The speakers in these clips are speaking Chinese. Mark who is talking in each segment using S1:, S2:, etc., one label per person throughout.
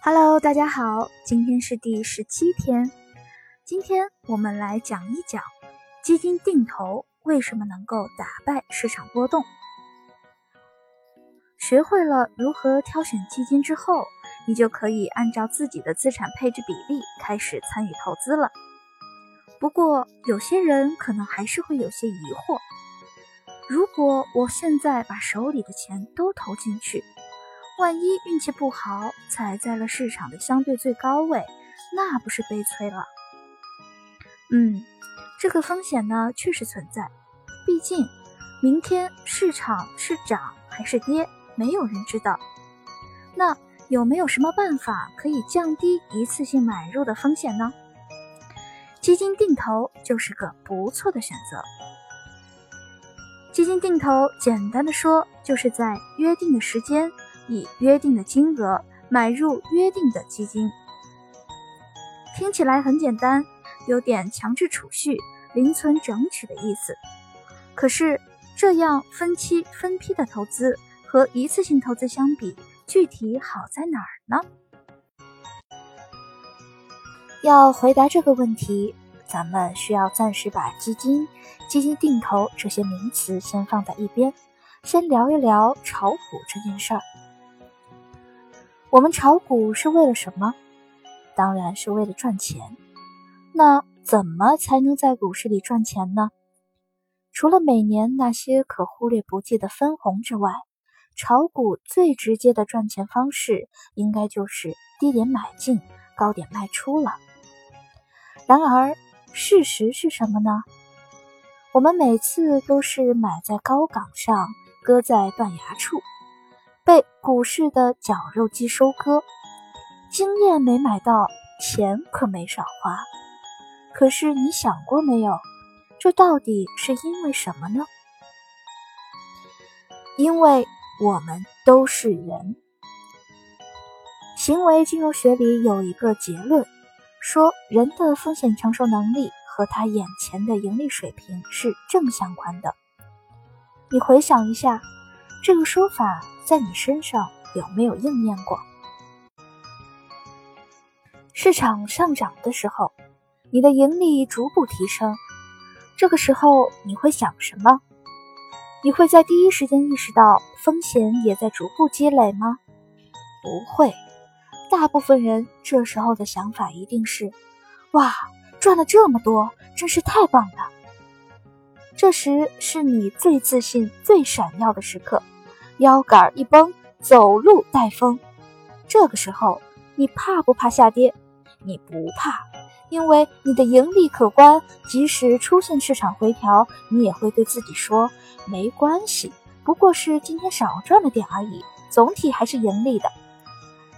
S1: Hello，大家好，今天是第十七天。今天我们来讲一讲基金定投为什么能够打败市场波动。学会了如何挑选基金之后，你就可以按照自己的资产配置比例开始参与投资了。不过，有些人可能还是会有些疑惑：如果我现在把手里的钱都投进去，万一运气不好，踩在了市场的相对最高位，那不是悲催了？嗯，这个风险呢确实存在，毕竟明天市场是涨还是跌，没有人知道。那有没有什么办法可以降低一次性买入的风险呢？基金定投就是个不错的选择。基金定投简单的说，就是在约定的时间。以约定的金额买入约定的基金，听起来很简单，有点强制储蓄、零存整取的意思。可是，这样分期分批的投资和一次性投资相比，具体好在哪儿呢？要回答这个问题，咱们需要暂时把基金、基金定投这些名词先放在一边，先聊一聊炒股这件事儿。我们炒股是为了什么？当然是为了赚钱。那怎么才能在股市里赚钱呢？除了每年那些可忽略不计的分红之外，炒股最直接的赚钱方式，应该就是低点买进，高点卖出了。然而，事实是什么呢？我们每次都是买在高岗上，割在断崖处。被股市的绞肉机收割，经验没买到，钱可没少花。可是你想过没有，这到底是因为什么呢？因为我们都是人。行为金融学里有一个结论，说人的风险承受能力和他眼前的盈利水平是正相关的。你回想一下。这个说法在你身上有没有应验过？市场上涨的时候，你的盈利逐步提升，这个时候你会想什么？你会在第一时间意识到风险也在逐步积累吗？不会，大部分人这时候的想法一定是：哇，赚了这么多，真是太棒了！这时是你最自信、最闪耀的时刻，腰杆一绷，走路带风。这个时候，你怕不怕下跌？你不怕，因为你的盈利可观。即使出现市场回调，你也会对自己说：“没关系，不过是今天少赚了点而已，总体还是盈利的。”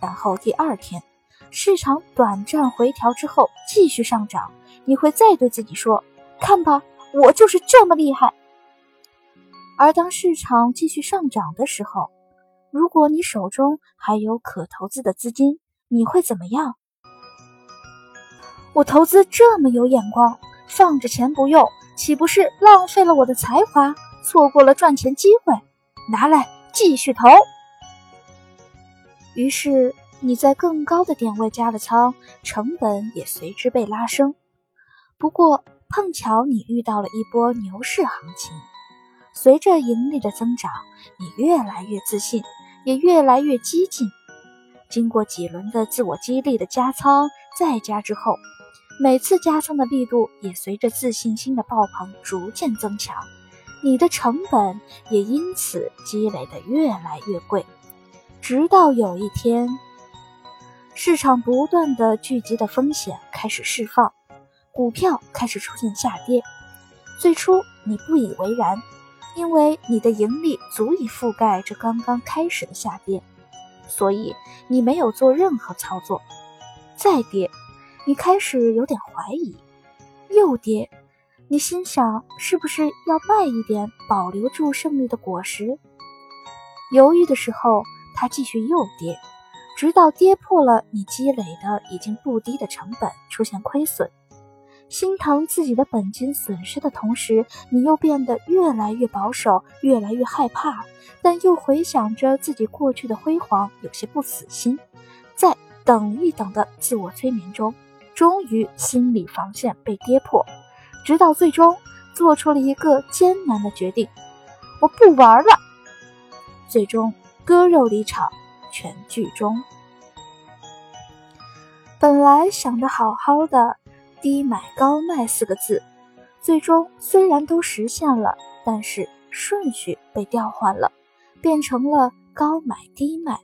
S1: 然后第二天，市场短暂回调之后继续上涨，你会再对自己说：“看吧。”我就是这么厉害。而当市场继续上涨的时候，如果你手中还有可投资的资金，你会怎么样？我投资这么有眼光，放着钱不用，岂不是浪费了我的才华，错过了赚钱机会？拿来继续投。于是你在更高的点位加了仓，成本也随之被拉升。不过。碰巧你遇到了一波牛市行情，随着盈利的增长，你越来越自信，也越来越激进。经过几轮的自我激励的加仓再加之后，每次加仓的力度也随着自信心的爆棚逐渐增强，你的成本也因此积累的越来越贵。直到有一天，市场不断的聚集的风险开始释放。股票开始出现下跌，最初你不以为然，因为你的盈利足以覆盖这刚刚开始的下跌，所以你没有做任何操作。再跌，你开始有点怀疑；又跌，你心想是不是要卖一点，保留住胜利的果实？犹豫的时候，它继续又跌，直到跌破了你积累的已经不低的成本，出现亏损。心疼自己的本金损失的同时，你又变得越来越保守，越来越害怕，但又回想着自己过去的辉煌，有些不死心。在等一等的自我催眠中，终于心理防线被跌破，直到最终做出了一个艰难的决定：我不玩了。最终割肉离场，全剧终。本来想的好好的“低买高卖”四个字，最终虽然都实现了，但是顺序被调换了，变成了高买低卖。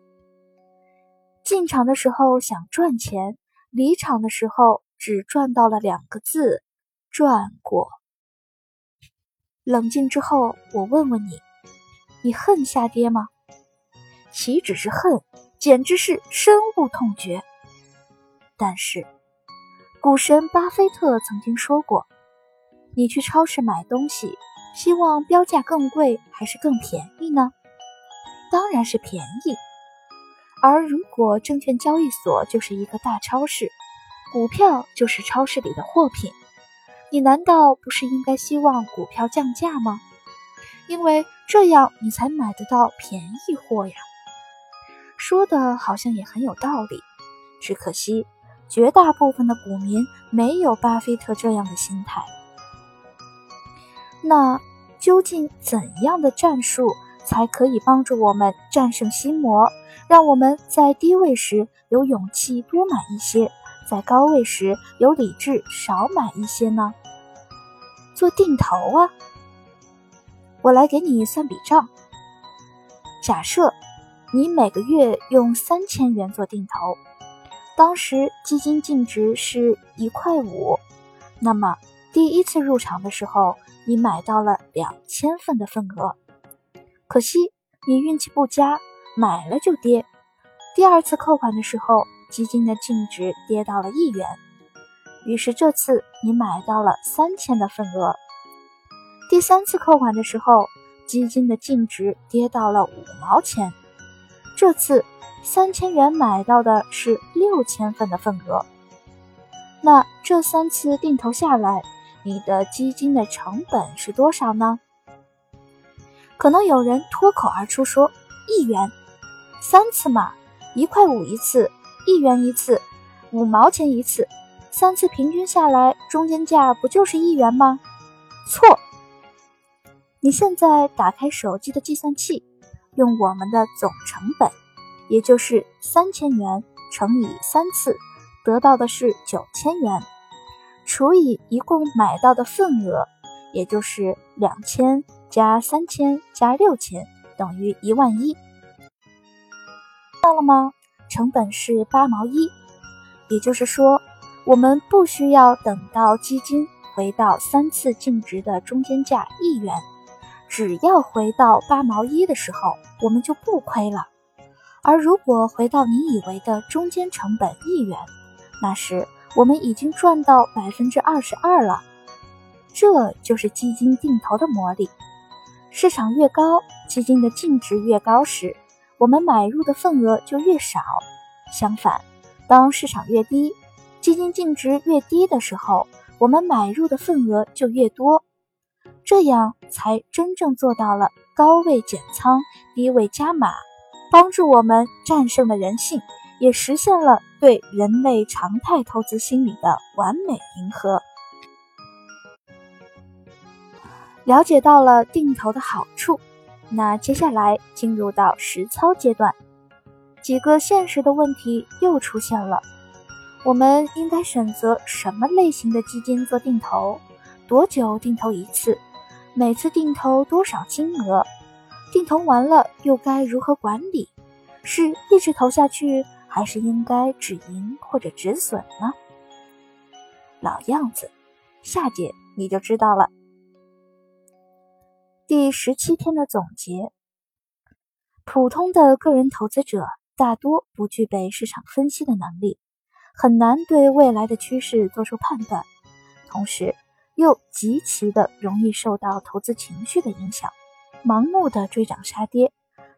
S1: 进场的时候想赚钱，离场的时候只赚到了两个字：赚过。冷静之后，我问问你，你恨下跌吗？岂止是恨，简直是深恶痛绝。但是，股神巴菲特曾经说过：“你去超市买东西，希望标价更贵还是更便宜呢？当然是便宜。而如果证券交易所就是一个大超市，股票就是超市里的货品，你难道不是应该希望股票降价吗？因为这样你才买得到便宜货呀。”说的好像也很有道理，只可惜。绝大部分的股民没有巴菲特这样的心态。那究竟怎样的战术才可以帮助我们战胜心魔，让我们在低位时有勇气多买一些，在高位时有理智少买一些呢？做定投啊！我来给你算笔账。假设你每个月用三千元做定投。当时基金净值是一块五，那么第一次入场的时候，你买到了两千份的份额。可惜你运气不佳，买了就跌。第二次扣款的时候，基金的净值跌到了一元，于是这次你买到了三千的份额。第三次扣款的时候，基金的净值跌到了五毛钱，这次。三千元买到的是六千份的份额，那这三次定投下来，你的基金的成本是多少呢？可能有人脱口而出说一元，三次嘛，一块五一次，一元一次，五毛钱一次，三次平均下来，中间价不就是一元吗？错，你现在打开手机的计算器，用我们的总成本。也就是三千元乘以三次，得到的是九千元，除以一共买到的份额，也就是两千加三千加六千等于一万一，到了吗？成本是八毛一，也就是说，我们不需要等到基金回到三次净值的中间价一元，只要回到八毛一的时候，我们就不亏了。而如果回到你以为的中间成本一元，那时我们已经赚到百分之二十二了。这就是基金定投的魔力。市场越高，基金的净值越高时，我们买入的份额就越少。相反，当市场越低，基金净值越低的时候，我们买入的份额就越多。这样才真正做到了高位减仓，低位加码。帮助我们战胜了人性，也实现了对人类常态投资心理的完美迎合。了解到了定投的好处，那接下来进入到实操阶段，几个现实的问题又出现了：我们应该选择什么类型的基金做定投？多久定投一次？每次定投多少金额？定投完了又该如何管理？是一直投下去，还是应该止盈或者止损呢？老样子，下节你就知道了。第十七天的总结：普通的个人投资者大多不具备市场分析的能力，很难对未来的趋势做出判断，同时又极其的容易受到投资情绪的影响。盲目的追涨杀跌，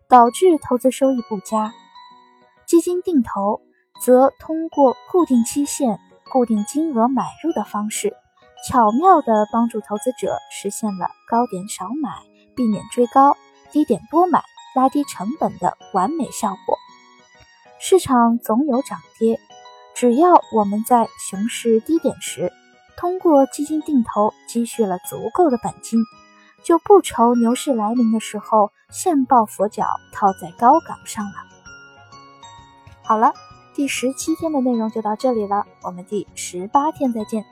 S1: 导致投资收益不佳。基金定投则通过固定期限、固定金额买入的方式，巧妙地帮助投资者实现了高点少买、避免追高、低点多买、拉低成本的完美效果。市场总有涨跌，只要我们在熊市低点时，通过基金定投积蓄了足够的本金，就不愁牛市来临的时候现抱佛脚套在高岗上了。好了，第十七天的内容就到这里了，我们第十八天再见。